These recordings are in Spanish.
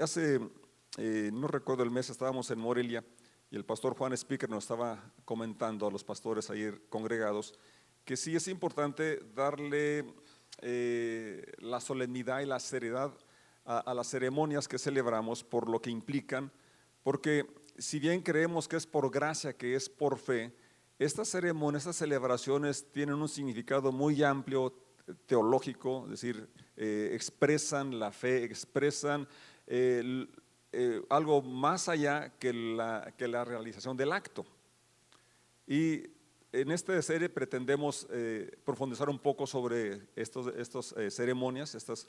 hace, eh, no recuerdo el mes, estábamos en Morelia y el pastor Juan Speaker nos estaba comentando a los pastores ahí congregados que sí es importante darle eh, la solemnidad y la seriedad a, las ceremonias que celebramos por lo que implican, porque si bien creemos que es por gracia, que es por fe, estas ceremonias, estas celebraciones tienen un significado muy amplio teológico, es decir, eh, expresan la fe, expresan eh, algo más allá que la, realización del acto. Y en esta serie pretendemos eh, profundizar un poco sobre estos, estos eh, ceremonias, estos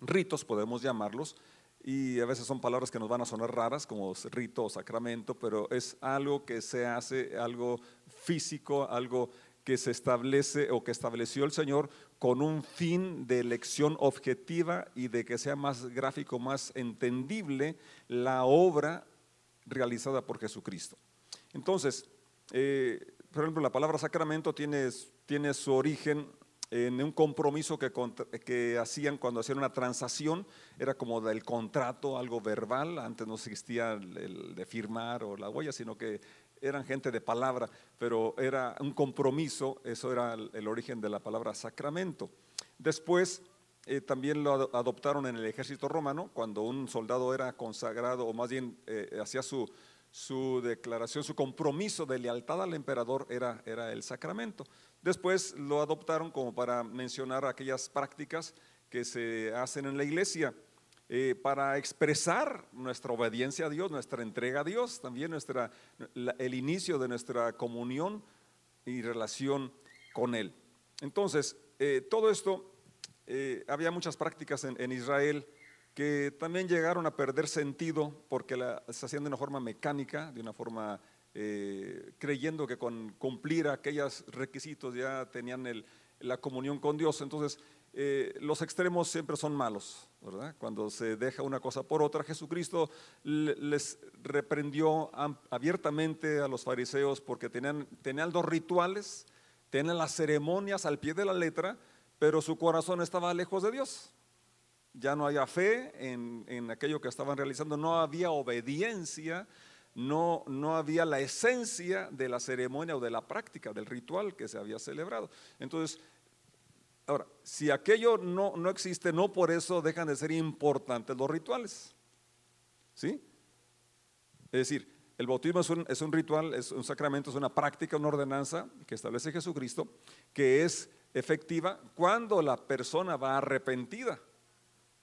ritos, podemos llamarlos, y a veces son palabras que nos van a sonar raras, como rito o sacramento, pero es algo que se hace, algo físico, algo que se establece o que estableció el Señor con un fin de elección objetiva y de que sea más gráfico, más entendible la obra realizada por Jesucristo. Entonces, eh, por ejemplo, la palabra sacramento tiene, tiene su origen en un compromiso que, que, hacían cuando hacían una transacción, era como del contrato, algo verbal, antes no existía el, de firmar o la huella, sino que eran gente de palabra, pero era un compromiso, eso era el, origen de la palabra sacramento. Después eh, también lo adoptaron en el ejército romano, cuando un soldado era consagrado, o más bien eh, hacía su, su declaración, su compromiso de lealtad al emperador era, era el sacramento. Después lo adoptaron como para mencionar aquellas prácticas que se hacen en la iglesia eh, para expresar nuestra obediencia a Dios, nuestra entrega a Dios, también nuestra, el inicio de nuestra comunión y relación con Él. Entonces, eh, todo esto, eh, había muchas prácticas en, Israel que también llegaron a perder sentido porque se hacían de una forma mecánica, de una forma creyendo que con cumplir aquellos requisitos ya tenían la comunión con Dios. Entonces, los extremos siempre son malos, Cuando se deja una cosa por otra, Jesucristo les reprendió abiertamente a los fariseos porque tenían, tenían rituales, tenían las ceremonias al pie de la letra, pero su corazón estaba lejos de Dios ya no había fe en, aquello que estaban realizando, no había obediencia, no, no había la esencia de la ceremonia o de la práctica, del ritual que se había celebrado. Entonces, ahora, si aquello no, no existe, no por eso dejan de ser importantes los rituales. ¿Sí? Es decir, el bautismo es un, es un, ritual, es un sacramento, es una práctica, una ordenanza que establece Jesucristo, que es efectiva cuando la persona va arrepentida.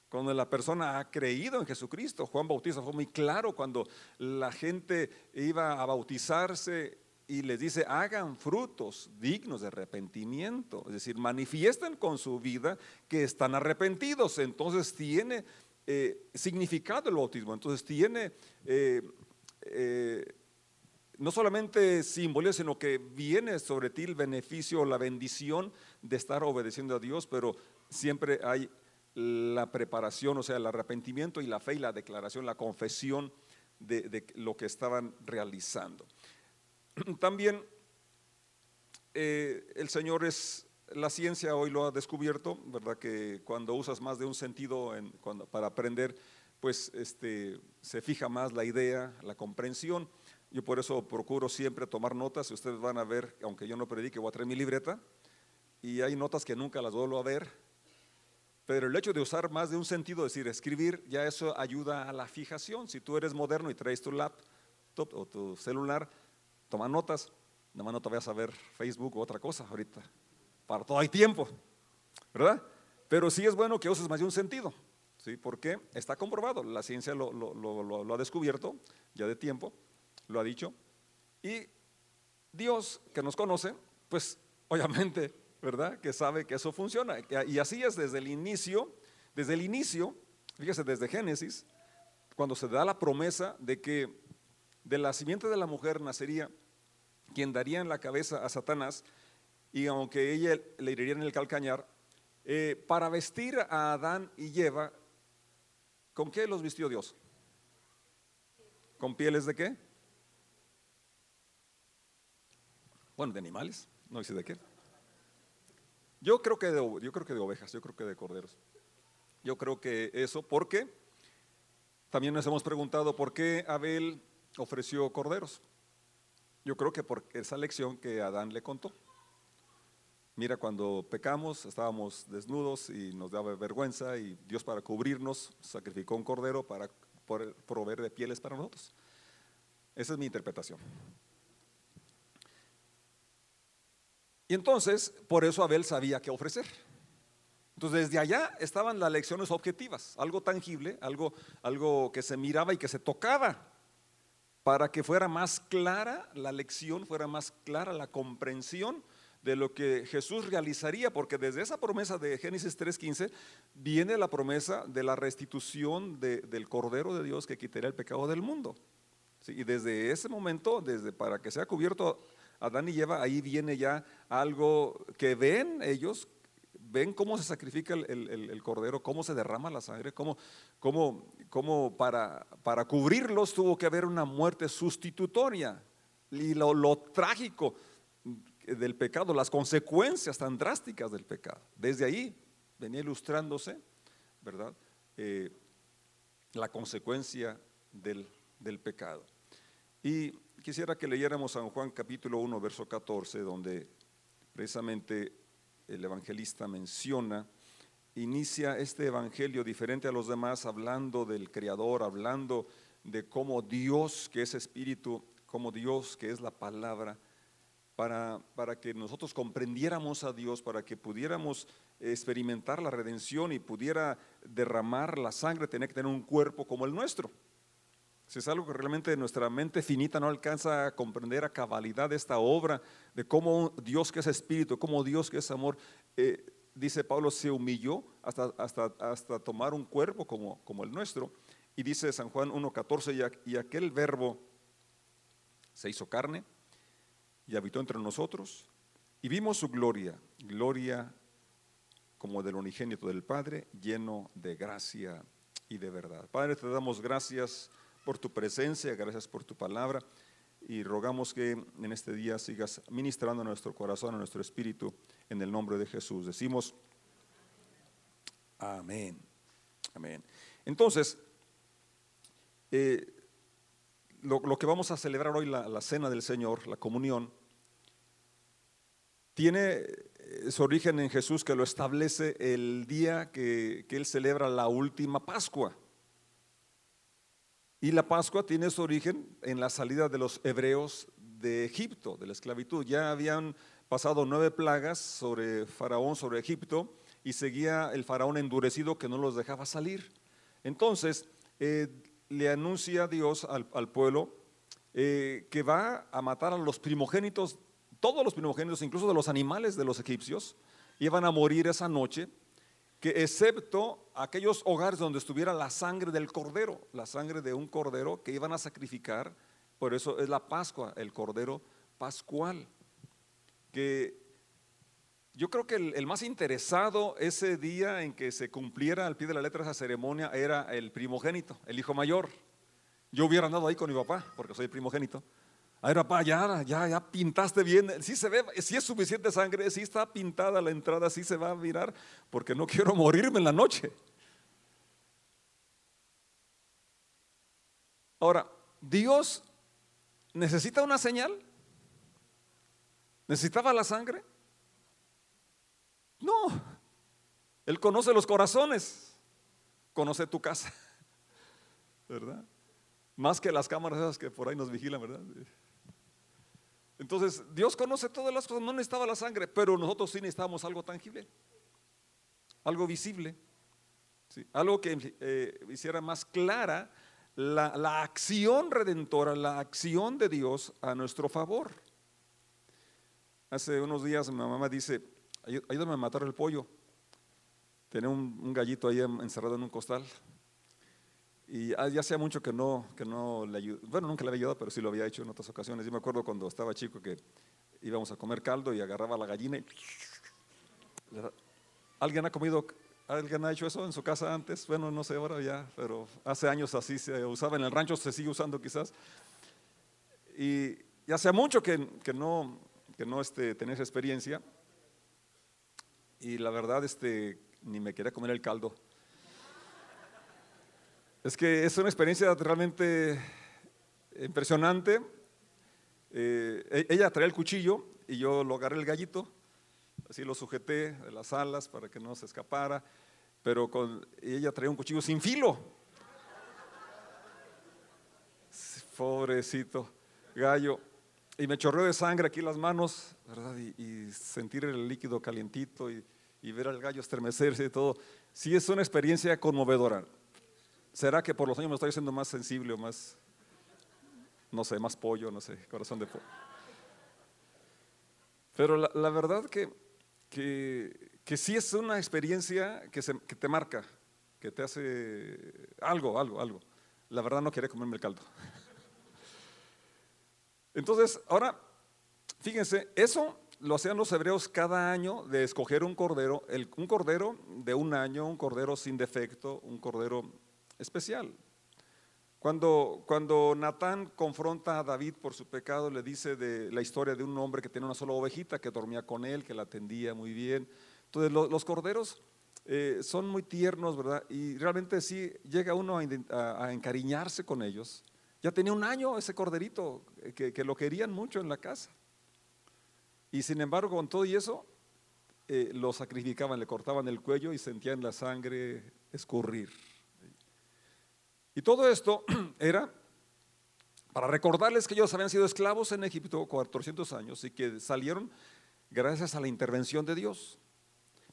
Cuando la persona ha creído en Jesucristo, Juan Bautista fue muy claro cuando la gente iba a bautizarse y les dice, hagan frutos dignos de arrepentimiento, es decir, manifiesten con su vida que están arrepentidos. Entonces tiene eh, significado el bautismo, entonces tiene eh, eh, no solamente símbolo, sino que viene sobre ti el beneficio la bendición de estar obedeciendo a Dios, pero siempre hay la preparación, o sea, el arrepentimiento y la fe y la declaración, la confesión de, lo que estaban realizando. También eh, el Señor es, la ciencia hoy lo ha descubierto, ¿verdad? Que cuando usas más de un sentido para aprender, pues este, se fija más la idea, la comprensión. Yo por eso procuro siempre tomar notas. Ustedes van a ver, aunque yo no predique, voy a traer mi libreta. Y hay notas que nunca las vuelvo a ver pero el hecho de usar más de un sentido, decir, escribir, ya eso ayuda a la fijación. Si tú eres moderno y traes tu laptop o tu celular, toma notas, nada más no te vayas a ver Facebook o otra cosa ahorita. Para todo hay tiempo, ¿verdad? Pero sí es bueno que uses más de un sentido, ¿sí? Porque está comprobado, la ciencia lo, lo ha descubierto ya de tiempo, lo ha dicho. Y Dios, que nos conoce, pues obviamente ¿verdad? Que sabe que eso funciona. Y así es desde el inicio, desde el inicio, fíjese, desde Génesis, cuando se da la promesa de que de la simiente de la mujer nacería quien daría en la cabeza a Satanás, y aunque ella le iría en el calcañar, eh, para vestir a Adán y Eva, ¿con qué los vistió Dios? ¿Con pieles de qué? Bueno, de animales, no dice de qué. Yo creo que de, yo creo que de ovejas, yo creo que de corderos. Yo creo que eso, porque también nos hemos preguntado por qué Abel ofreció corderos. Yo creo que por esa lección que Adán le contó. Mira, cuando pecamos estábamos desnudos y nos daba vergüenza y Dios para cubrirnos sacrificó un cordero para proveer de pieles para nosotros. Esa es mi interpretación. Y entonces, por eso Abel sabía qué ofrecer. Entonces, desde allá estaban las lecciones objetivas, algo tangible, algo, algo que se miraba y que se tocaba, para que fuera más clara la lección, fuera más clara la comprensión de lo que Jesús realizaría, porque desde esa promesa de Génesis 3.15 viene la promesa de la restitución del Cordero de Dios que quitaría el pecado del mundo. y desde ese momento, desde para que sea cubierto Adán y Eva, ahí viene ya algo que ven ellos, ven cómo se sacrifica el, cordero, cómo se derrama la sangre, cómo, cómo, cómo para, para, cubrirlos tuvo que haber una muerte sustitutoria. Y lo, lo, trágico del pecado, las consecuencias tan drásticas del pecado. Desde ahí venía ilustrándose, ¿verdad? Eh, la consecuencia del, del pecado. Y quisiera que leyéramos San Juan capítulo 1, verso 14, donde precisamente el evangelista menciona, inicia este evangelio diferente a los demás, hablando del Creador, hablando de cómo Dios, que es espíritu, como Dios, que es la palabra, para, para que nosotros comprendiéramos a Dios, para que pudiéramos experimentar la redención y pudiera derramar la sangre, tener que tener un cuerpo como el nuestro. Si es algo que realmente nuestra mente finita no alcanza a comprender a cabalidad esta obra, de cómo Dios que es espíritu, cómo Dios que es amor, eh, dice Pablo, se humilló hasta, hasta, hasta tomar un cuerpo como, como el nuestro. Y dice San Juan 1.14, y aquel verbo se hizo carne y habitó entre nosotros, y vimos su gloria, gloria como del unigénito del Padre, lleno de gracia y de verdad. Padre, te damos gracias por tu presencia, gracias por tu palabra y rogamos que en este día sigas ministrando nuestro corazón, a nuestro espíritu, en el nombre de Jesús. Decimos, amén, amén. Entonces, eh, lo, que vamos a celebrar hoy, la, cena del Señor, la comunión, tiene eh, su origen en Jesús que lo establece el día que, que Él celebra la última Pascua. Y la Pascua tiene su origen en la salida de los hebreos de Egipto, de la esclavitud. Ya habían pasado nueve plagas sobre Faraón, sobre Egipto, y seguía el Faraón endurecido que no los dejaba salir. Entonces, eh, le anuncia Dios al, pueblo eh, que va a matar a los primogénitos, todos los primogénitos, incluso de los animales de los egipcios, iban a morir esa noche que excepto aquellos hogares donde estuviera la sangre del cordero, la sangre de un cordero que iban a sacrificar, por eso es la Pascua, el cordero pascual, que yo creo que el, más interesado ese día en que se cumpliera al pie de la letra esa ceremonia era el primogénito, el hijo mayor. Yo hubiera andado ahí con mi papá, porque soy primogénito, a ver, papá, ya, ya, ya pintaste bien. Si se ve, si es suficiente sangre, si está pintada la entrada, si se va a mirar, porque no quiero morirme en la noche. Ahora, Dios necesita una señal. ¿Necesitaba la sangre? No. Él conoce los corazones, conoce tu casa, ¿verdad? Más que las cámaras esas que por ahí nos vigilan, ¿verdad? Entonces, Dios conoce todas las cosas, no necesitaba la sangre, pero nosotros sí necesitábamos algo tangible, algo visible, algo que eh, hiciera más clara la, la, acción redentora, la acción de Dios a nuestro favor. Hace unos días mi mamá dice, ayúdame a matar el pollo. Tenía un, un gallito ahí encerrado en un costal. Y ya hacía mucho que no, que no le ayudó, bueno, nunca le había ayudado, pero sí lo había hecho en otras ocasiones. Yo me acuerdo cuando estaba chico que íbamos a comer caldo y agarraba la gallina y... ¿Alguien ha comido, alguien ha hecho eso en su casa antes? Bueno, no sé ahora ya, pero hace años así se usaba en el rancho, se sigue usando quizás. Y, ya hacía mucho que, que no, que no este, tenía esa experiencia. Y la verdad, este, ni me quería comer el caldo. Es que es una experiencia realmente impresionante. Eh, e-, ella traía el cuchillo y yo lo agarré el gallito, así lo sujeté de las alas para que no se escapara, pero ella traía un cuchillo sin filo. Pobrecito gallo. Y me chorreó de sangre aquí las manos, ¿verdad? Y, sentir el líquido calientito y, y ver al gallo estremecerse y todo. Sí es una experiencia conmovedora. ¿Será que por los años me estoy haciendo más sensible o más, no sé, más pollo, no sé, corazón de pollo? Pero la, verdad que, que, que, sí es una experiencia que, se, que te marca, que te hace algo, algo, algo. La verdad no quería comerme el caldo. Entonces, ahora, fíjense, eso lo hacían los hebreos cada año de escoger un cordero, un cordero de un año, un cordero sin defecto, un cordero especial. Cuando, cuando Natán confronta a David por su pecado, le dice de la historia de un hombre que tiene una sola ovejita, que dormía con él, que la atendía muy bien. Entonces los, corderos eh, son muy tiernos, ¿verdad? Y realmente sí llega uno a, encariñarse con ellos. Ya tenía un año ese corderito, eh, que, lo querían mucho en la casa. Y sin embargo, con todo y eso, eh, lo sacrificaban, le cortaban el cuello y sentían la sangre escurrir. Y todo esto era para recordarles que ellos habían sido esclavos en Egipto 400 años y que salieron gracias a la intervención de Dios.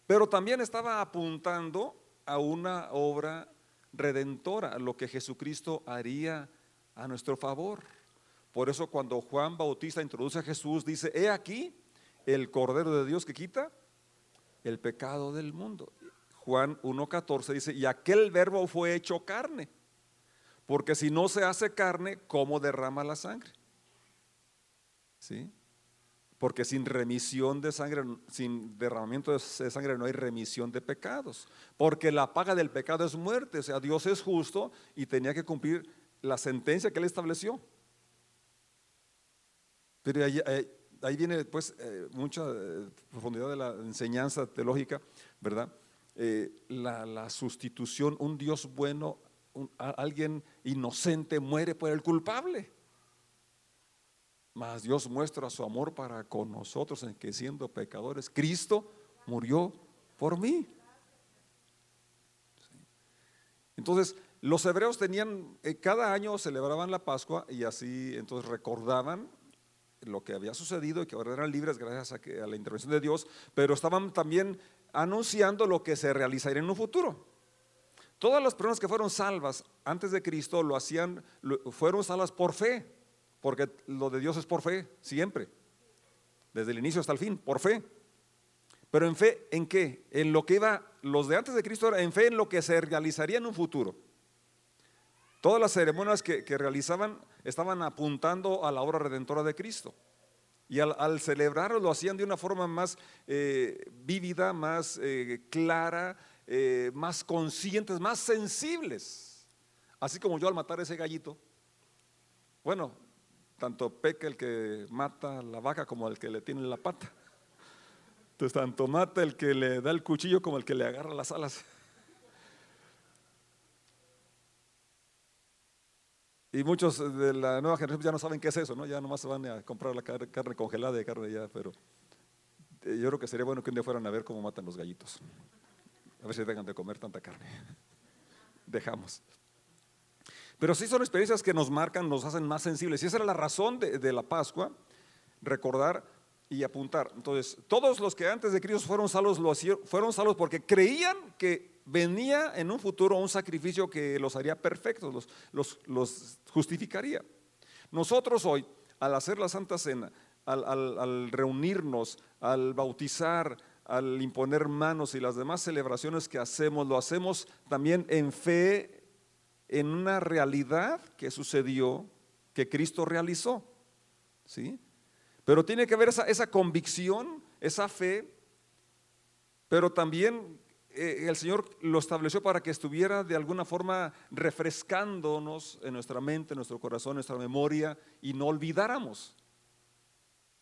Pero también estaba apuntando a una obra redentora, lo que Jesucristo haría a nuestro favor. Por eso cuando Juan Bautista introduce a Jesús, dice, he aquí el Cordero de Dios que quita el pecado del mundo. Juan 1.14 dice, y aquel verbo fue hecho carne porque si no se hace carne, ¿cómo derrama la sangre? ¿Sí? Porque sin remisión de sangre, sin derramamiento de sangre no hay remisión de pecados. Porque la paga del pecado es muerte. O sea, Dios es justo y tenía que cumplir la sentencia que él estableció. Pero ahí, viene pues eh, mucha eh, profundidad de la enseñanza teológica, ¿verdad? Eh, la, la, sustitución, un Dios bueno alguien inocente muere por el culpable. Mas Dios muestra su amor para con nosotros en que siendo pecadores, Cristo murió por mí. Entonces, los hebreos tenían, eh, cada año celebraban la Pascua y así entonces recordaban lo que había sucedido y que ahora eran libres gracias a, que, a la intervención de Dios, pero estaban también anunciando lo que se realizaría en un futuro. Todas las personas que fueron salvas antes de Cristo lo hacían, fueron salvas por fe, porque lo de Dios es por fe, siempre, desde el inicio hasta el fin, por fe. Pero en fe, ¿en qué? En lo que iba, los de antes de Cristo, en fe en lo que se realizaría en un futuro. Todas las ceremonias que, realizaban estaban apuntando a la obra redentora de Cristo. Y al, celebrarlo lo hacían de una forma más eh, vívida, más eh, clara, eh, más conscientes, más sensibles. Así como yo al matar ese gallito, bueno, tanto peca el que mata la vaca como el que le tiene la pata. Entonces, tanto mata el que le da el cuchillo como el que le agarra las alas. Y muchos de la nueva generación ya no saben qué es eso, ¿no? Ya nomás se van a comprar la carne, congelada de carne ya, pero eh, yo creo que sería bueno que un día fueran a ver cómo matan los gallitos. A ver si dejan de comer tanta carne. Dejamos. Pero sí son experiencias que nos marcan, nos hacen más sensibles. Y esa era la razón de, la Pascua, recordar y apuntar. Entonces, todos los que antes de Cristo fueron salvos, lo fueron salvos porque creían que venía en un futuro un sacrificio que los haría perfectos, los, los, justificaría. Nosotros hoy, al hacer la Santa Cena, al, al reunirnos, al bautizar, al imponer manos y las demás celebraciones que hacemos, lo hacemos también en fe en una realidad que sucedió, que Cristo realizó. ¿Sí? Pero tiene que haber esa, convicción, esa fe, pero también eh, el Señor lo estableció para que estuviera de alguna forma refrescándonos en nuestra mente, en nuestro corazón, nuestra memoria y no olvidáramos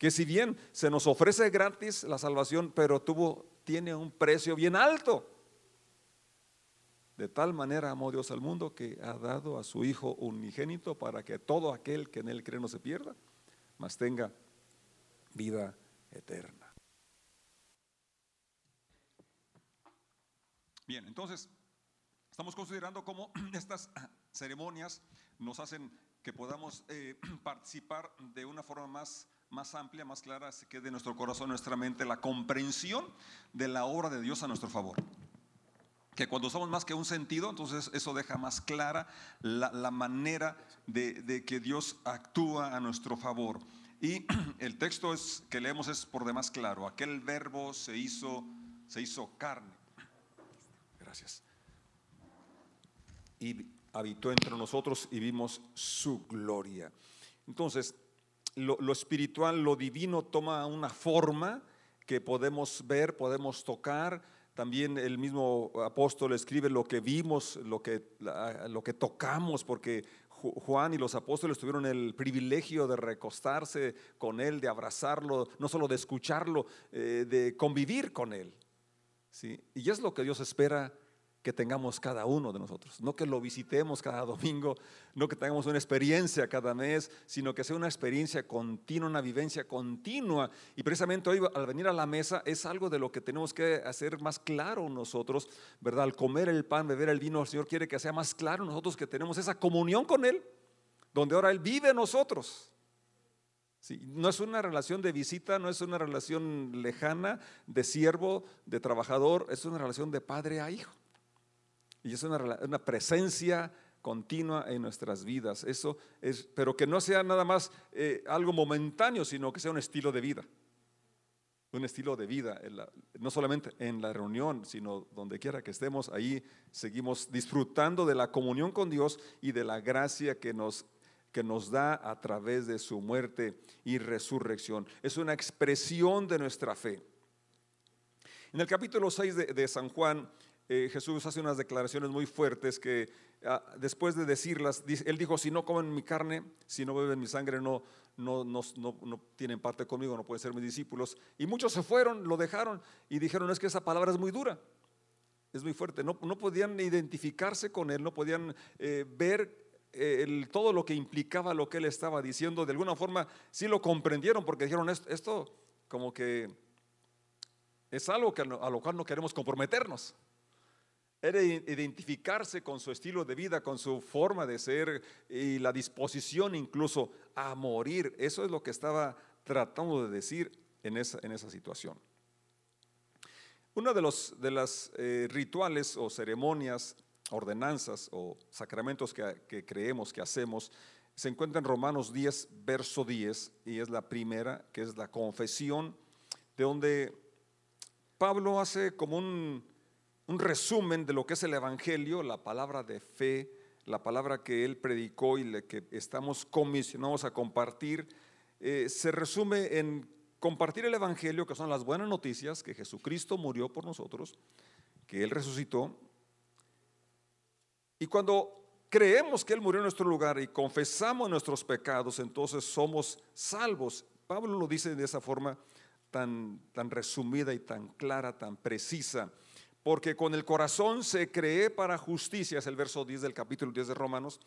que si bien se nos ofrece gratis la salvación, pero tuvo, tiene un precio bien alto. De tal manera amó Dios al mundo que ha dado a su Hijo unigénito para que todo aquel que en él cree no se pierda, mas tenga vida eterna. Bien, entonces estamos considerando cómo estas ceremonias nos hacen que podamos eh, participar de una forma más, más amplia, más clara, así que de nuestro corazón, nuestra mente, la comprensión de la obra de Dios a nuestro favor. Que cuando usamos más que un sentido, entonces eso deja más clara la, manera de, de, que Dios actúa a nuestro favor. Y el texto es, que leemos es por demás claro. Aquel verbo se hizo, se hizo carne. Gracias. Y habitó entre nosotros y vimos su gloria. Entonces, lo, espiritual, lo divino toma una forma que podemos ver, podemos tocar. También el mismo apóstol escribe lo que vimos, lo que, lo que tocamos, porque Juan y los apóstoles tuvieron el privilegio de recostarse con él, de abrazarlo, no solo de escucharlo, eh, de convivir con él. ¿sí? Y es lo que Dios espera que tengamos cada uno de nosotros. No que lo visitemos cada domingo, no que tengamos una experiencia cada mes, sino que sea una experiencia continua, una vivencia continua. Y precisamente hoy al venir a la mesa es algo de lo que tenemos que hacer más claro nosotros, ¿verdad? Al comer el pan, beber el vino, el Señor quiere que sea más claro nosotros que tenemos esa comunión con Él, donde ahora Él vive nosotros. No es una relación de visita, no es una relación lejana de siervo, de trabajador, es una relación de padre a hijo. Y es una, presencia continua en nuestras vidas. Eso es, pero que no sea nada más eh, algo momentáneo, sino que sea un estilo de vida. Un estilo de vida, no solamente en la reunión, sino donde quiera que estemos, ahí seguimos disfrutando de la comunión con Dios y de la gracia que nos, que nos da a través de su muerte y resurrección. Es una expresión de nuestra fe. En el capítulo 6 de San Juan, eh, Jesús hace unas declaraciones muy fuertes que ah, después de decirlas, él dijo, si no comen mi carne, si no beben mi sangre, no, no, no, no, tienen parte conmigo, no pueden ser mis discípulos. Y muchos se fueron, lo dejaron y dijeron, es que esa palabra es muy dura, es muy fuerte. No, podían identificarse con él, no podían eh, ver eh, todo lo que implicaba lo que él estaba diciendo. De alguna forma sí lo comprendieron porque dijeron, esto, esto como que es algo que, a lo cual no queremos comprometernos era identificarse con su estilo de vida, con su forma de ser y la disposición incluso a morir. Eso es lo que estaba tratando de decir en esa, en esa situación. Uno de los de las, eh, rituales o ceremonias, ordenanzas o sacramentos que, que creemos que hacemos se encuentra en Romanos 10, verso 10, y es la primera, que es la confesión, de donde Pablo hace como un un resumen de lo que es el Evangelio, la palabra de fe, la palabra que él predicó y que estamos comisionados a compartir, eh, se resume en compartir el Evangelio, que son las buenas noticias, que Jesucristo murió por nosotros, que Él resucitó. Y cuando creemos que Él murió en nuestro lugar y confesamos nuestros pecados, entonces somos salvos. Pablo lo dice de esa forma tan, tan resumida y tan clara, tan precisa porque con el corazón se cree para justicia, es el verso 10 del capítulo 10 de Romanos,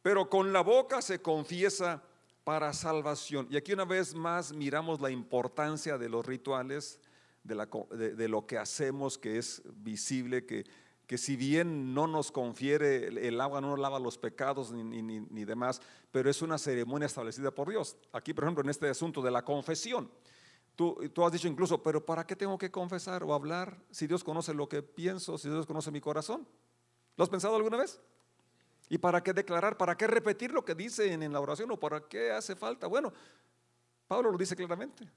pero con la boca se confiesa para salvación. Y aquí una vez más miramos la importancia de los rituales, de, lo que hacemos, que es visible, que, si bien no nos confiere el agua, no nos lava los pecados ni, ni demás, pero es una ceremonia establecida por Dios. Aquí, por ejemplo, en este asunto de la confesión. Tú, has dicho incluso, pero ¿para qué tengo que confesar o hablar si Dios conoce lo que pienso, si Dios conoce mi corazón? ¿Lo has pensado alguna vez? ¿Y para qué declarar? ¿Para qué repetir lo que dice en la oración o para qué hace falta? Bueno, Pablo lo dice claramente.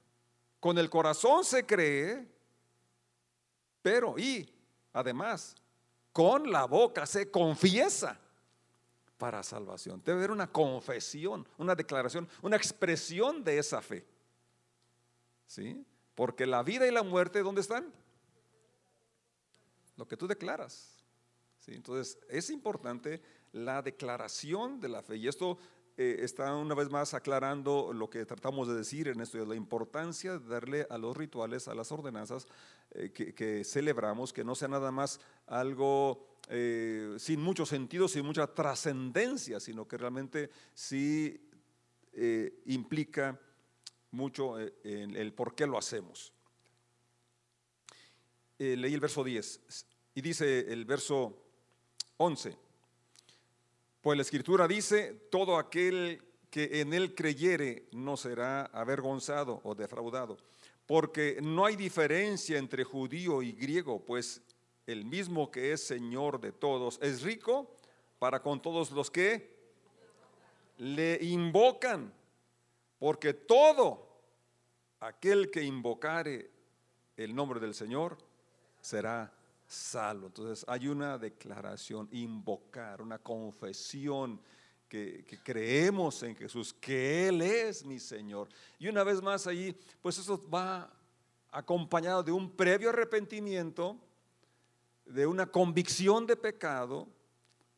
Con el corazón se cree, pero y además con la boca se confiesa para salvación. Debe haber una confesión, una declaración, una expresión de esa fe. ¿Sí? Porque la vida y la muerte, ¿dónde están? Lo que tú declaras. ¿Sí? Entonces, es importante la declaración de la fe. Y esto eh, está una vez más aclarando lo que tratamos de decir en esto, la importancia de darle a los rituales, a las ordenanzas eh, que, celebramos, que no sea nada más algo eh, sin mucho sentido, sin mucha trascendencia, sino que realmente sí implica mucho eh, en el por qué lo hacemos. leí el verso 10 y dice el verso 11, pues la escritura dice, todo aquel que en él creyere no será avergonzado o defraudado, porque no hay diferencia entre judío y griego, pues el mismo que es Señor de todos es rico para con todos los que le invocan, porque todo aquel que invocare el nombre del Señor será salvo. Entonces hay una declaración, invocar, una confesión que, creemos en Jesús, que Él es mi Señor. Y una vez más allí, pues eso va acompañado de un previo arrepentimiento, de una convicción de pecado,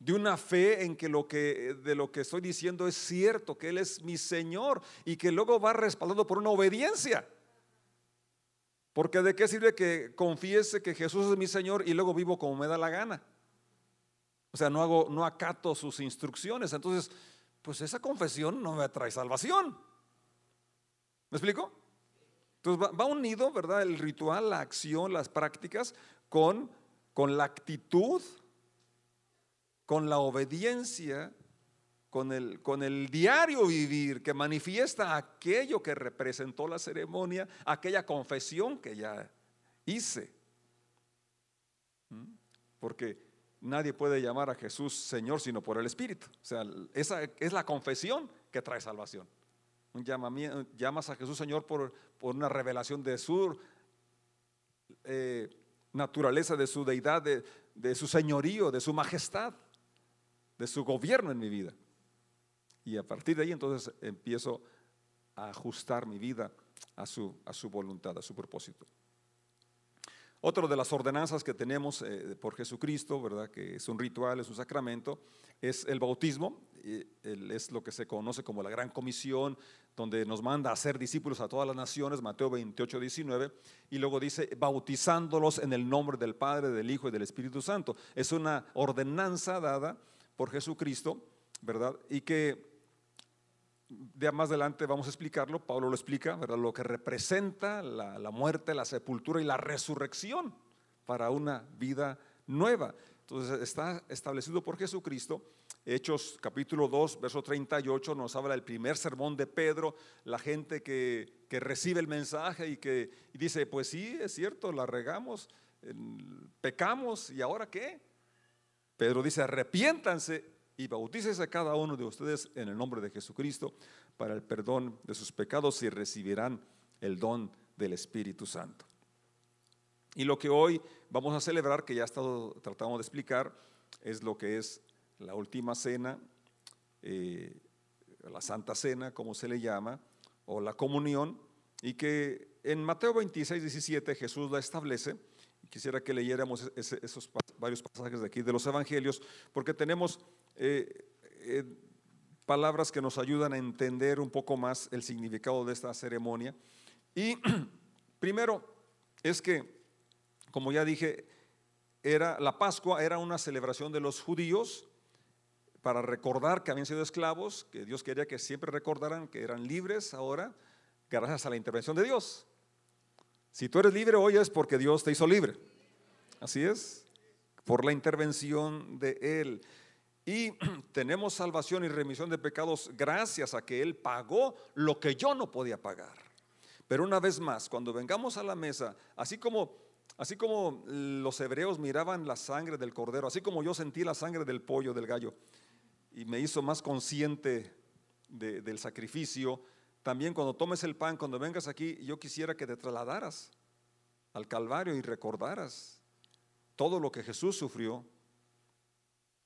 de una fe en que lo que de lo que estoy diciendo es cierto, que Él es mi Señor y que luego va respaldado por una obediencia. Porque de qué sirve que confiese que Jesús es mi Señor y luego vivo como me da la gana. O sea, no hago, no acato sus instrucciones. Entonces, pues esa confesión no me trae salvación. ¿Me explico? Entonces va, unido, ¿verdad? El ritual, la acción, las prácticas con, con la actitud, con la obediencia, con el, con el diario vivir que manifiesta aquello que representó la ceremonia, aquella confesión que ya hice. ¿Mm? Porque nadie puede llamar a Jesús Señor sino por el Espíritu. O sea, esa es la confesión que trae salvación. Un llamas a Jesús Señor por, por una revelación de su eh, naturaleza, de su deidad, de, de su señorío, de su majestad, de su gobierno en mi vida. Y a partir de ahí entonces empiezo a ajustar mi vida a su, a su voluntad, a su propósito. Otra de las ordenanzas que tenemos eh, por Jesucristo, ¿verdad? que es un ritual, es un sacramento, es el bautismo. es lo que se conoce como la Gran Comisión, donde nos manda a ser discípulos a todas las naciones, Mateo 28, 19, y luego dice, bautizándolos en el nombre del Padre, del Hijo y del Espíritu Santo. Es una ordenanza dada por Jesucristo, ¿verdad? Y que de más adelante vamos a explicarlo, Pablo lo explica, ¿verdad? lo que representa la, muerte, la sepultura y la resurrección para una vida nueva. Entonces está establecido por Jesucristo. Hechos capítulo 2, verso 38 nos habla del primer sermón de Pedro, la gente que, recibe el mensaje y que dice, pues sí, es cierto, la regamos, pecamos y ahora qué? Pedro dice, arrepiéntanse y bautícese cada uno de ustedes en el nombre de Jesucristo para el perdón de sus pecados y recibirán el don del Espíritu Santo. Y lo que hoy vamos a celebrar, que ya he estado de explicar, es lo que es la última cena, eh, la Santa Cena, como se le llama, o la comunión, y que en Mateo 26, 17 Jesús la establece. Quisiera que leyéramos esos varios pasajes de aquí de los Evangelios, porque tenemos eh, eh, palabras que nos ayudan a entender un poco más el significado de esta ceremonia. Y primero es que, como ya dije, era la Pascua era una celebración de los judíos para recordar que habían sido esclavos, que Dios quería que siempre recordaran que eran libres ahora gracias a la intervención de Dios. Si tú eres libre hoy es porque Dios te hizo libre. Así es, por la intervención de Él. Y tenemos salvación y remisión de pecados gracias a que Él pagó lo que yo no podía pagar. Pero una vez más, cuando vengamos a la mesa, así como, así como los hebreos miraban la sangre del cordero, así como yo sentí la sangre del pollo, del gallo, y me hizo más consciente del sacrificio, también cuando tomes el pan, cuando vengas aquí, yo quisiera que te trasladaras al Calvario y recordaras todo lo que Jesús sufrió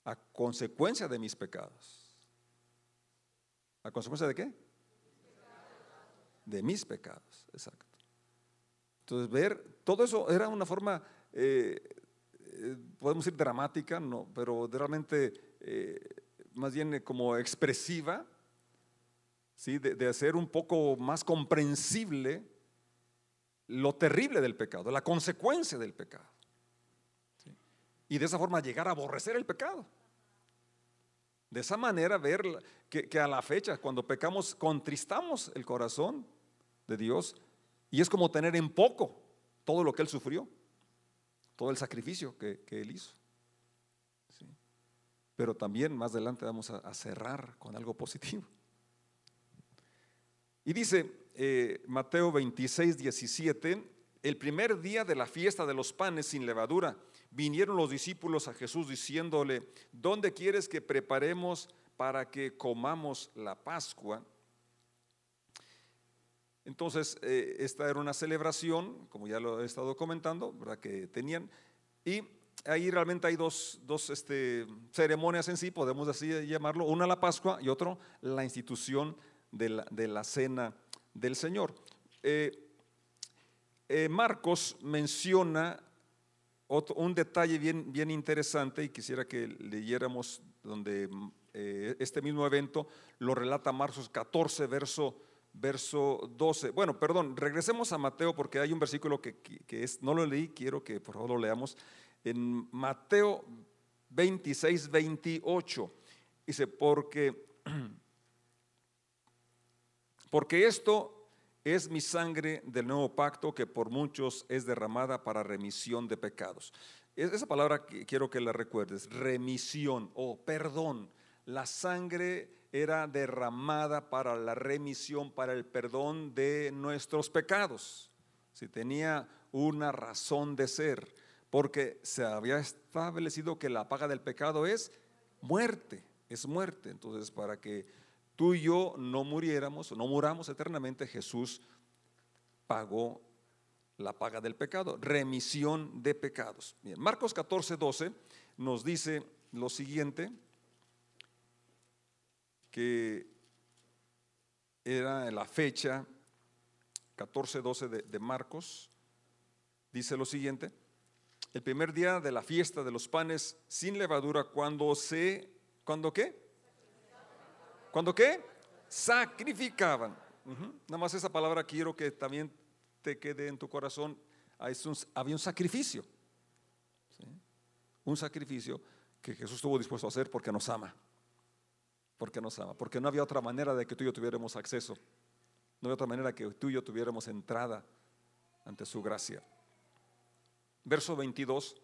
a consecuencia de mis pecados. ¿A consecuencia de qué? De mis pecados, exacto. Entonces, ver, todo eso era una forma, eh, eh, podemos decir dramática, no, pero realmente eh, más bien como expresiva, ¿sí? de, de hacer un poco más comprensible lo terrible del pecado, la consecuencia del pecado. Y de esa forma llegar a aborrecer el pecado. De esa manera ver que, a la fecha, cuando pecamos, contristamos el corazón de Dios y es como tener en poco todo lo que Él sufrió, todo el sacrificio que, que Él hizo. Pero también más adelante vamos a, a cerrar con algo positivo. Y dice eh, Mateo 26, 17, el primer día de la fiesta de los panes sin levadura, vinieron los discípulos a Jesús diciéndole, ¿dónde quieres que preparemos para que comamos la Pascua? Entonces, eh, esta era una celebración, como ya lo he estado comentando, ¿verdad? que tenían, y ahí realmente hay dos, dos este, ceremonias en sí, podemos así llamarlo, una la Pascua y otro la institución de la, de la cena del Señor. Eh, eh, Marcos menciona un detalle bien, bien interesante y quisiera que leyéramos donde eh, este mismo evento lo relata Marcos 14, verso, verso 12. Bueno, perdón, regresemos a Mateo porque hay un versículo que, que es, no lo leí, quiero que por favor lo leamos. En Mateo 26, 28, dice, porque porque esto es mi sangre del nuevo pacto que por muchos es derramada para remisión de pecados. Esa palabra quiero que la recuerdes, remisión o perdón. La sangre era derramada para la remisión, para el perdón de nuestros pecados. Si tenía una razón de ser, porque se había establecido que la paga del pecado es muerte, es muerte. Entonces, para que tú y yo no muriéramos, no muramos eternamente, Jesús pagó la paga del pecado, remisión de pecados. Bien, Marcos 14, 12 nos dice lo siguiente, que era la fecha 14, 12 de, de Marcos, dice lo siguiente, el primer día de la fiesta de los panes sin levadura, cuando se, ¿cuándo qué? ¿Cuándo qué? Sacrificaban. Nada más esa palabra quiero que también te quede en tu corazón. había un sacrificio. Un sacrificio que Jesús estuvo dispuesto a hacer porque nos ama. Porque nos ama. Porque no había otra manera de que tú y yo tuviéramos acceso. No había otra manera que tú y yo tuviéramos entrada ante su gracia. Verso 22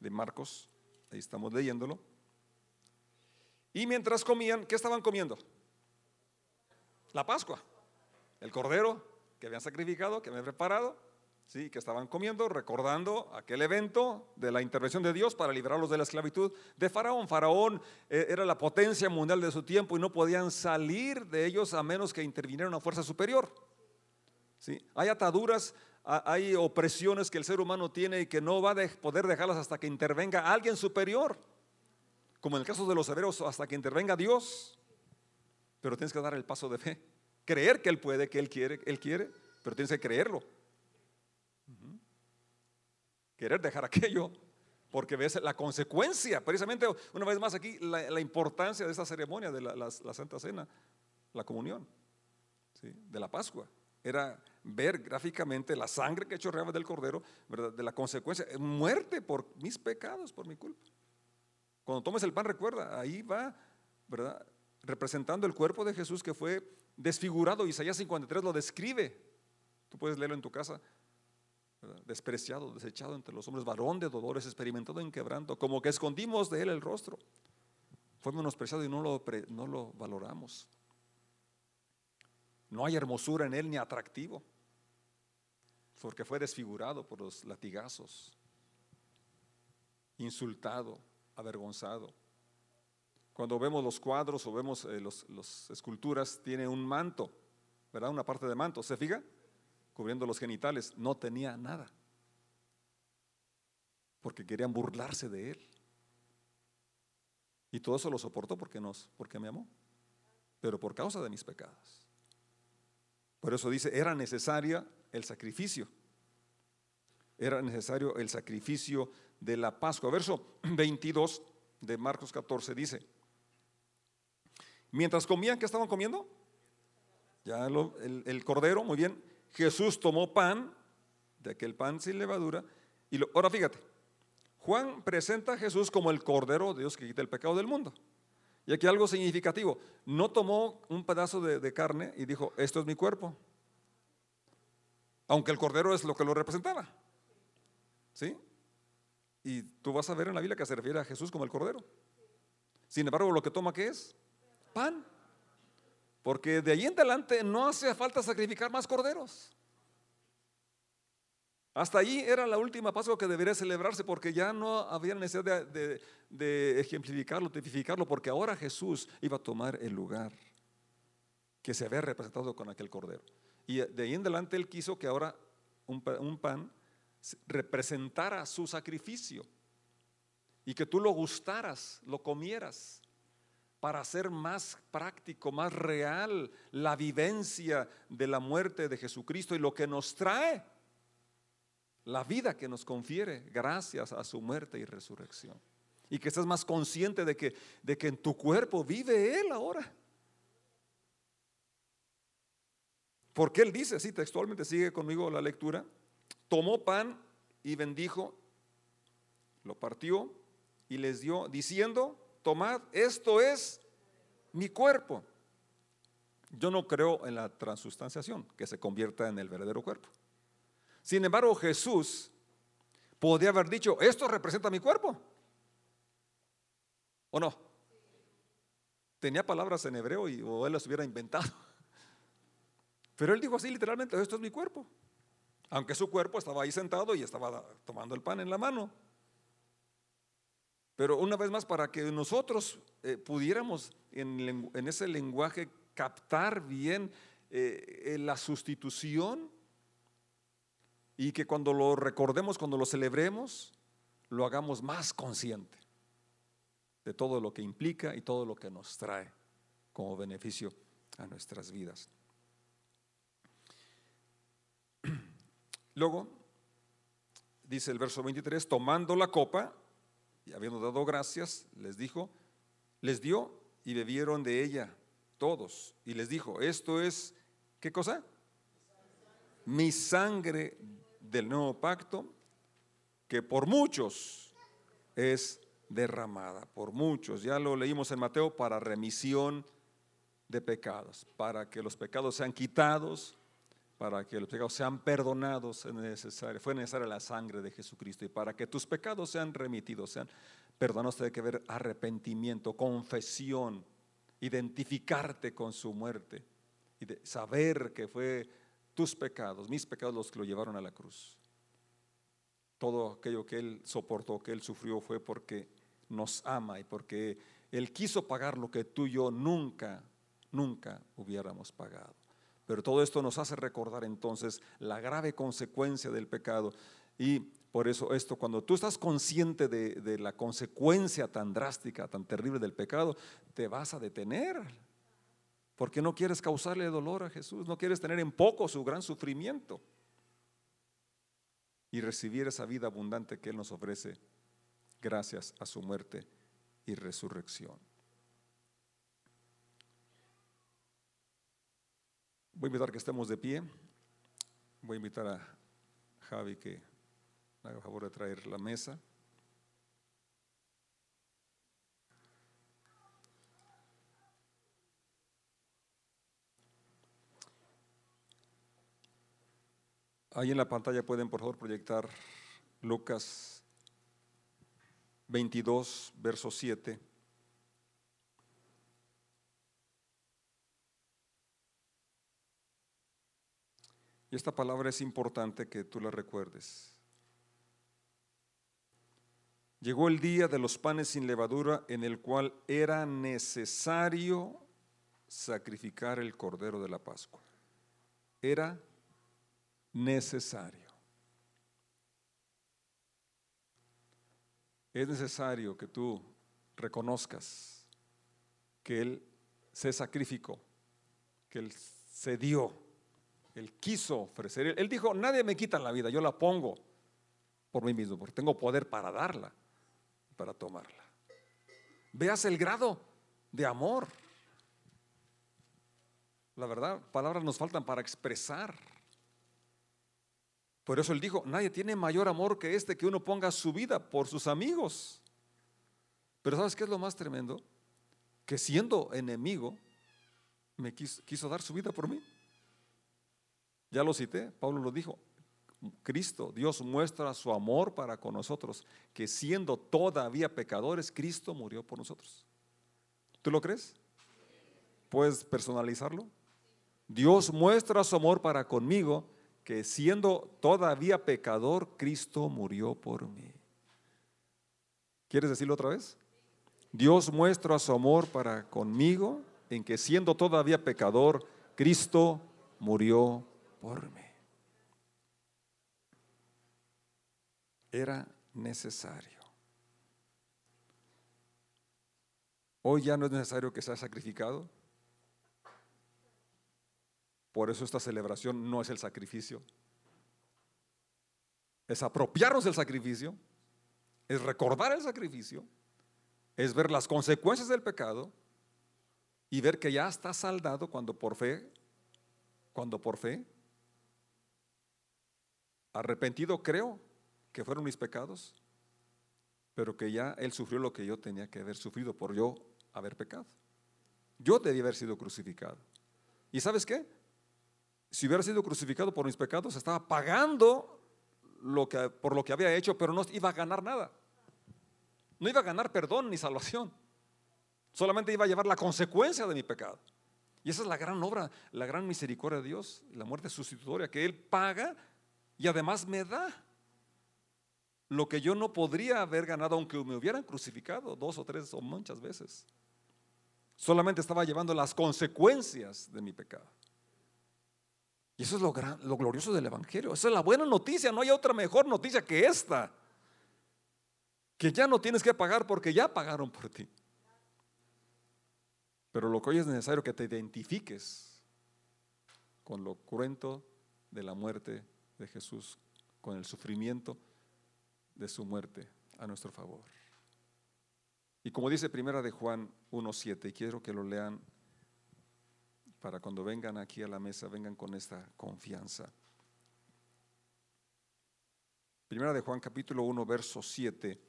de Marcos, ahí estamos leyéndolo. Y mientras comían, ¿qué estaban comiendo? La Pascua, el cordero que habían sacrificado, que habían preparado, sí, que estaban comiendo, recordando aquel evento de la intervención de Dios para liberarlos de la esclavitud de Faraón. Faraón eh, era la potencia mundial de su tiempo y no podían salir de ellos a menos que interviniera una fuerza superior. ¿Sí? Hay ataduras, hay opresiones que el ser humano tiene y que no va a poder dejarlas hasta que intervenga alguien superior como en el caso de los hebreos, hasta que intervenga Dios. Pero tienes que dar el paso de fe. Creer que Él puede, que Él quiere, Él quiere, pero tienes que creerlo. Querer dejar aquello, porque ves la consecuencia. Precisamente, una vez más aquí, la, importancia de esta ceremonia de la, Santa Cena, la comunión, de la Pascua. Era ver gráficamente la sangre que chorreaba del cordero, de la consecuencia, muerte por mis pecados, por mi culpa. Cuando tomes el pan, recuerda, ahí va, ¿verdad? Representando el cuerpo de Jesús que fue desfigurado. Isaías 53 lo describe. Tú puedes leerlo en tu casa. Despreciado, desechado entre los hombres, varón de dolores, experimentado en quebranto, como que escondimos de él el rostro. Fue menospreciado y no lo, no lo valoramos. No hay hermosura en él ni atractivo, porque fue desfigurado por los latigazos, insultado, avergonzado. Cuando vemos los cuadros o vemos eh, las esculturas, tiene un manto, ¿verdad? Una parte de manto, ¿se fija? Cubriendo los genitales. No tenía nada. Porque querían burlarse de él. Y todo eso lo soportó porque, nos, porque me amó. Pero por causa de mis pecados. Por eso dice, era necesaria el sacrificio. Era necesario el sacrificio de la Pascua. Verso 22 de Marcos 14 dice, mientras comían, ¿qué estaban comiendo? Ya el, cordero, muy bien. Jesús tomó pan, de aquel pan sin levadura, y lo, ahora fíjate, Juan presenta a Jesús como el Cordero de Dios que quita el pecado del mundo. Y aquí algo significativo, no tomó un pedazo de, de carne y dijo, esto es mi cuerpo, aunque el Cordero es lo que lo representaba. ¿Sí? Y tú vas a ver en la Biblia que se refiere a Jesús como el Cordero. Sin embargo, lo que toma, ¿qué es? Pan. Porque de ahí en adelante no hace falta sacrificar más corderos. Hasta allí era la última Pascua que debería celebrarse porque ya no había necesidad de, de, ejemplificarlo, tipificarlo, porque ahora Jesús iba a tomar el lugar que se había representado con aquel cordero. Y de ahí en adelante él quiso que ahora un, un pan representara su sacrificio y que tú lo gustaras, lo comieras, para hacer más práctico, más real la vivencia de la muerte de Jesucristo y lo que nos trae, la vida que nos confiere gracias a su muerte y resurrección. Y que estés más consciente de que, de que en tu cuerpo vive Él ahora. Porque Él dice así textualmente, sigue conmigo la lectura, tomó pan y bendijo, lo partió y les dio, diciendo, tomad, esto es mi cuerpo. Yo no creo en la transustanciación, que se convierta en el verdadero cuerpo. Sin embargo, Jesús podía haber dicho, esto representa mi cuerpo. ¿O no? Tenía palabras en hebreo y o él las hubiera inventado. Pero él dijo así literalmente, esto es mi cuerpo. Aunque su cuerpo estaba ahí sentado y estaba tomando el pan en la mano. Pero una vez más, para que nosotros eh, pudiéramos en, ese lenguaje captar bien eh, la sustitución y que cuando lo recordemos, cuando lo celebremos, lo hagamos más consciente de todo lo que implica y todo lo que nos trae como beneficio a nuestras vidas. Luego, dice el verso 23, tomando la copa, y habiendo dado gracias, les dijo, les dio y bebieron de ella todos. Y les dijo, esto es, ¿qué cosa? Mi sangre del nuevo pacto, que por muchos es derramada, por muchos. Ya lo leímos en Mateo para remisión de pecados, para que los pecados sean quitados para que los pecados sean perdonados fue necesaria la sangre de Jesucristo. Y para que tus pecados sean remitidos, sean perdonados, tiene que haber arrepentimiento, confesión, identificarte con su muerte y de saber que fue tus pecados, mis pecados los que lo llevaron a la cruz. Todo aquello que Él soportó, que Él sufrió, fue porque nos ama y porque Él quiso pagar lo que tú y yo nunca, nunca hubiéramos pagado. Pero todo esto nos hace recordar entonces la grave consecuencia del pecado. Y por eso esto, cuando tú estás consciente de, la consecuencia tan drástica, tan terrible del pecado, te vas a detener. Porque no quieres causarle dolor a Jesús, no quieres tener en poco su gran sufrimiento y recibir esa vida abundante que Él nos ofrece gracias a su muerte y resurrección. Voy a invitar que estemos de pie. Voy a invitar a Javi que haga favor de traer la mesa. Ahí en la pantalla pueden por favor proyectar Lucas 22, verso 7. Y esta palabra es importante que tú la recuerdes. Llegó el día de los panes sin levadura en el cual era necesario sacrificar el cordero de la Pascua. Era necesario. Es necesario que tú reconozcas que Él se sacrificó, que Él se dio él quiso ofrecer. Él dijo, nadie me quita la vida, yo la pongo por mí mismo, porque tengo poder para darla, para tomarla. Veas el grado de amor. La verdad, palabras nos faltan para expresar Por eso él dijo, nadie tiene mayor amor que este que uno ponga su vida por sus amigos. Pero ¿sabes qué es lo más tremendo? Que siendo enemigo, me quiso, quiso dar su vida por mí. Ya lo cité, Pablo lo dijo, Cristo, Dios muestra su amor para con nosotros, que siendo todavía pecadores, Cristo murió por nosotros. ¿Tú lo crees? ¿Puedes personalizarlo? Dios muestra su amor para conmigo, que siendo todavía pecador, Cristo murió por mí. ¿Quieres decirlo otra vez? Dios muestra su amor para conmigo, en que siendo todavía pecador, Cristo murió por mí. Era necesario. Hoy ya no es necesario que sea sacrificado. Por eso esta celebración no es el sacrificio. Es apropiarnos del sacrificio, es recordar el sacrificio, es ver las consecuencias del pecado y ver que ya está saldado cuando por fe, cuando por fe, arrepentido creo que fueron mis pecados, pero que ya Él sufrió lo que yo tenía que haber sufrido por yo haber pecado. Yo debía haber sido crucificado. ¿Y sabes qué? Si hubiera sido crucificado por mis pecados, estaba pagando lo que, por lo que había hecho, pero no iba a ganar nada. No iba a ganar perdón ni salvación. Solamente iba a llevar la consecuencia de mi pecado. Y esa es la gran obra, la gran misericordia de Dios, la muerte sustitutoria, que Él paga y además me da lo que yo no podría haber ganado aunque me hubieran crucificado dos o tres o muchas veces. Solamente estaba llevando las consecuencias de mi pecado. Y eso es lo, lo glorioso del Evangelio. Esa es la buena noticia. No hay otra mejor noticia que esta. Que ya no tienes que pagar porque ya pagaron por ti. Pero lo que hoy es necesario que te identifiques con lo cruento de la muerte de Jesús, con el sufrimiento de su muerte a nuestro favor. Y como dice Primera de Juan 1.7, y quiero que lo lean para cuando vengan aquí a la mesa, vengan con esta confianza. Primera de Juan capítulo 1, verso 7.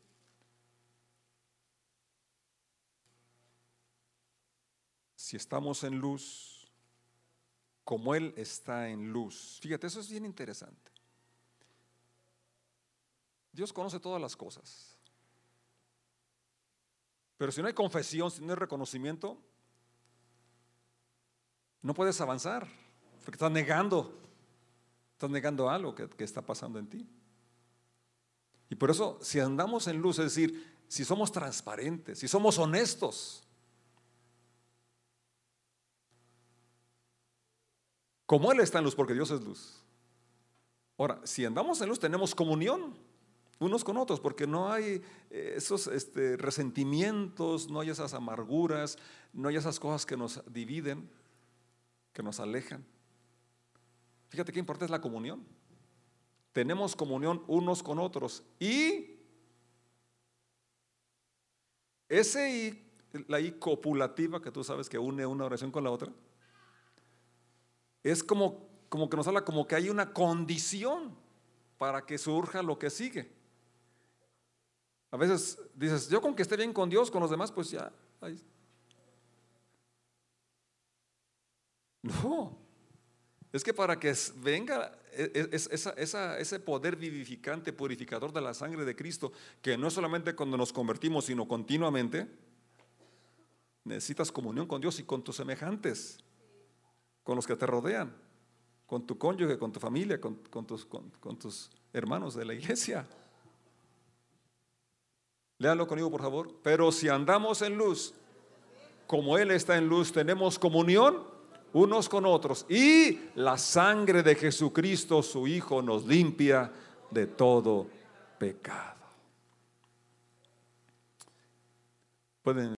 Si estamos en luz, como Él está en luz. Fíjate, eso es bien interesante. Dios conoce todas las cosas. Pero si no hay confesión, si no hay reconocimiento, no puedes avanzar, porque estás negando, estás negando algo que, que, está pasando en ti. Y por eso, si andamos en luz, es decir, si somos transparentes, si somos honestos, como Él está en luz, porque Dios es luz. Ahora, si andamos en luz, tenemos comunión unos con otros, porque no hay eh, esos este, resentimientos, no hay esas amarguras, no hay esas cosas que nos dividen, que nos alejan. Fíjate qué importante es la comunión. Tenemos comunión unos con otros y ese la I copulativa que tú sabes que une una oración con la otra, es como, como que nos habla como que hay una condición para que surja lo que sigue. A veces dices, yo con que esté bien con Dios, con los demás, pues ya. No, es que para que venga e, e, ese poder vivificante, purificador de la sangre de Cristo, que no es solamente cuando nos convertimos, sino continuamente, necesitas comunión con Dios y con tus semejantes, con los que te rodean, con tu cónyuge, con tu familia, con, tus, con tus hermanos de la iglesia. Léanlo conmigo, por favor. Pero si andamos en luz, como Él está en luz, tenemos comunión unos con otros. Y la sangre de Jesucristo, su Hijo, nos limpia de todo pecado. Pueden